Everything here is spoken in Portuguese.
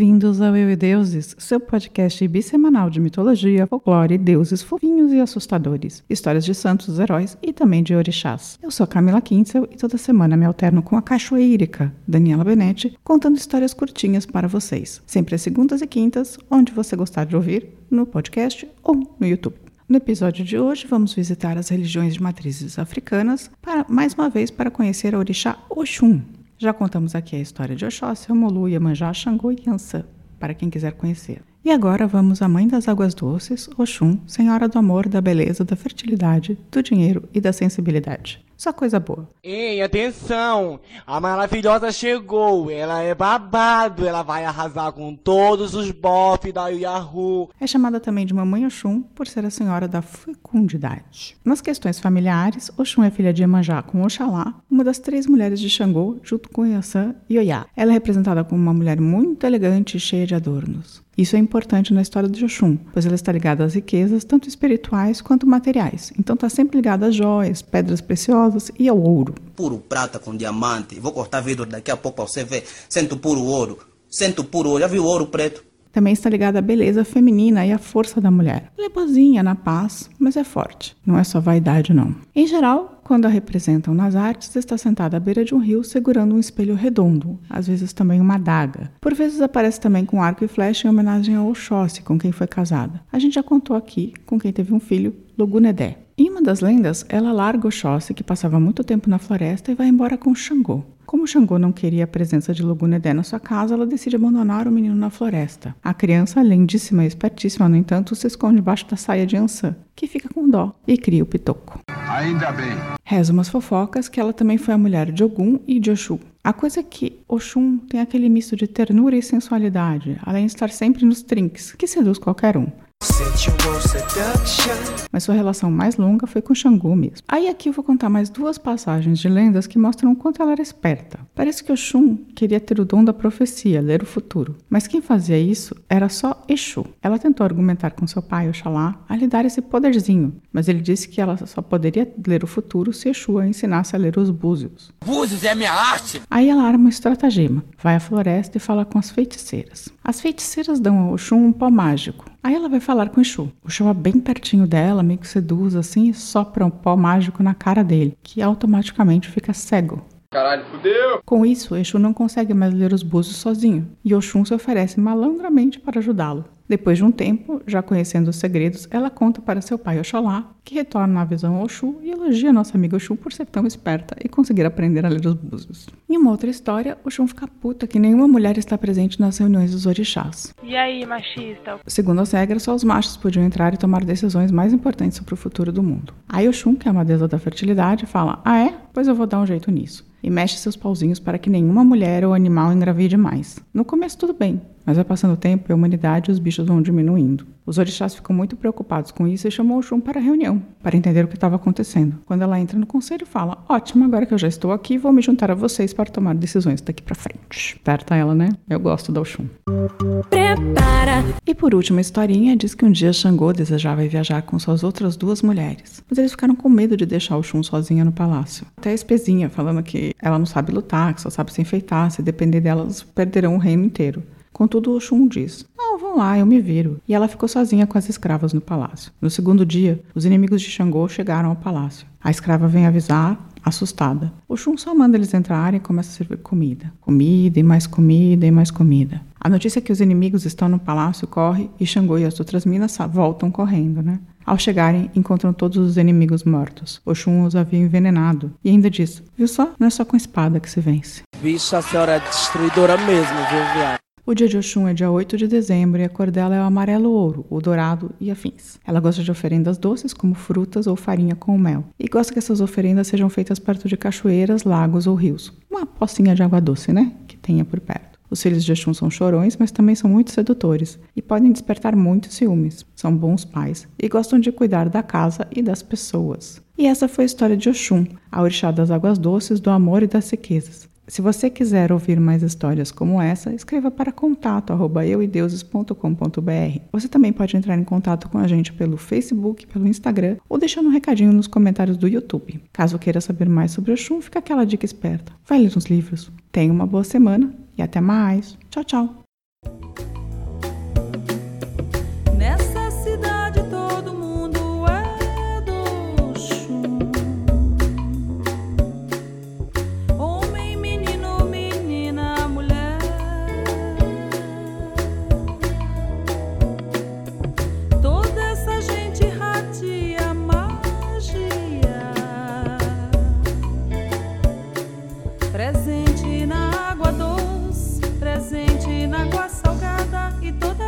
Bem-vindos ao Eu e Deuses, seu podcast bissemanal de mitologia, folclore, deuses fofinhos e assustadores, histórias de santos, heróis e também de orixás. Eu sou Camila Quintzel e toda semana me alterno com a cachoeirica Daniela Benetti, contando histórias curtinhas para vocês, sempre às segundas e quintas, onde você gostar de ouvir, no podcast ou no YouTube. No episódio de hoje, vamos visitar as religiões de matrizes africanas, para, mais uma vez para conhecer a orixá Oxum, já contamos aqui a história de Oxóssi, Omolu, Iemanjá, Xangô e Yansan, para quem quiser conhecer. E agora vamos à Mãe das Águas Doces, Oxum, Senhora do Amor, da Beleza, da Fertilidade, do Dinheiro e da Sensibilidade. Só coisa boa. Ei, atenção! A maravilhosa chegou! Ela é babado! Ela vai arrasar com todos os bofs da Yahoo! É chamada também de Mamãe Oxum por ser a senhora da fecundidade. Nas questões familiares, Oxum é filha de Iemanjá com Oxalá, uma das três mulheres de Xangô, junto com Yansan e Oyá. Ela é representada como uma mulher muito elegante e cheia de adornos. Isso é importante na história de Oxum, pois ela está ligada às riquezas, tanto espirituais quanto materiais. Então está sempre ligada às joias, pedras preciosas e ao ouro. Puro prata com diamante. Vou cortar vidro daqui a pouco para você ver. Sento puro ouro. Sento puro ouro. Já viu ouro preto? Também está ligada à beleza feminina e à força da mulher. Ela é boazinha, na paz, mas é forte. Não é só vaidade, não. Em geral, quando a representam nas artes, está sentada à beira de um rio segurando um espelho redondo, às vezes também uma adaga. Por vezes aparece também com arco e flecha em homenagem a Oxóssi, com quem foi casada. A gente já contou aqui com quem teve um filho, Logunedé. Em uma das lendas, ela larga Oxóssi, que passava muito tempo na floresta, e vai embora com Xangô. Como Xangô não queria a presença de Logunedé na sua casa, ela decide abandonar o menino na floresta. A criança, lindíssima e espertíssima, no entanto, se esconde debaixo da saia de Ansan, que fica com dó e cria o pitoco. Ainda bem. Reza umas fofocas que ela também foi a mulher de Ogum e de Oxum. A coisa é que Oxum tem aquele misto de ternura e sensualidade, além de estar sempre nos trinques, que seduz qualquer um. Mas sua relação mais longa foi com Xangô mesmo. Aí aqui eu vou contar mais duas passagens de lendas que mostram o quanto ela era esperta. Parece que Oxum queria ter o dom da profecia, ler o futuro. Mas quem fazia isso era só Exu. Ela tentou argumentar com seu pai, Oxalá, a lhe dar esse poderzinho, mas ele disse que ela só poderia ler o futuro se Exu a ensinasse a ler os búzios. Búzios é minha arte! Aí ela arma um estratagema, vai à floresta e fala com as feiticeiras. As feiticeiras dão a Oxum um pó mágico. Aí ela vai falar com o Exu. O Exu é bem pertinho dela, meio que seduz assim e sopra um pó mágico na cara dele, que automaticamente fica cego. Caralho, fudeu! Com isso, Exu não consegue mais ler os búzios sozinho, e Oxum se oferece malandramente para ajudá-lo. Depois de um tempo, já conhecendo os segredos, ela conta para seu pai Oxalá, que retorna à visão Oxu e elogia nossa amiga Oxum por ser tão esperta e conseguir aprender a ler os búzios. Em uma outra história, Oxum fica puta que nenhuma mulher está presente nas reuniões dos orixás. E aí, machista? Segundo as regras, só os machos podiam entrar e tomar decisões mais importantes sobre o futuro do mundo. Aí Oxum, que é uma deusa da fertilidade, fala: Ah é? Pois eu vou dar um jeito nisso e mexe seus pauzinhos para que nenhuma mulher ou animal engravide mais. No começo tudo bem, mas vai passando o tempo e a humanidade e os bichos vão diminuindo. Os orixás ficam muito preocupados com isso e chamam Oxum para a reunião, para entender o que estava acontecendo. Quando ela entra no conselho, fala: Ótimo, agora que eu já estou aqui, vou me juntar a vocês para tomar decisões daqui para frente. Certa ela, né? Eu gosto da Oxum. Prepara! E por último, a historinha diz que um dia Xangô desejava viajar com suas outras duas mulheres, mas eles ficaram com medo de deixar Oxum sozinha no palácio. Até a espezinha falando que ela não sabe lutar, que só sabe se enfeitar, se depender delas, perderão o reino inteiro. Contudo, Oxum diz: Não, vão lá, eu me viro. E ela ficou sozinha com as escravas no palácio. No segundo dia, os inimigos de Xangô chegaram ao palácio. A escrava vem avisar, assustada. Oxum só manda eles entrarem e começa a servir comida. Comida e mais comida e mais comida. A notícia é que os inimigos estão no palácio corre e Xangô e as outras minas voltam correndo, né? Ao chegarem, encontram todos os inimigos mortos. Oxum os havia envenenado. E ainda diz: Viu só? Não é só com espada que se vence. Bicho, a senhora é destruidora mesmo, viu, viado? O dia de Oxum é dia 8 de dezembro e a cor dela é o amarelo ouro, o dourado e afins. Ela gosta de oferendas doces, como frutas ou farinha com mel. E gosta que essas oferendas sejam feitas perto de cachoeiras, lagos ou rios. Uma pocinha de água doce, né? Que tenha por perto. Os filhos de Oxum são chorões, mas também são muito sedutores e podem despertar muitos ciúmes. São bons pais e gostam de cuidar da casa e das pessoas. E essa foi a história de Oxum, a orixá das águas doces, do amor e das riquezas. Se você quiser ouvir mais histórias como essa, escreva para contato@euideuses.com.br. Você também pode entrar em contato com a gente pelo Facebook, pelo Instagram ou deixando um recadinho nos comentários do YouTube. Caso queira saber mais sobre Oxum, fica aquela dica esperta. Vai ler uns livros. Tenha uma boa semana e até mais. Tchau, tchau. presente na água doce, presente na água salgada e toda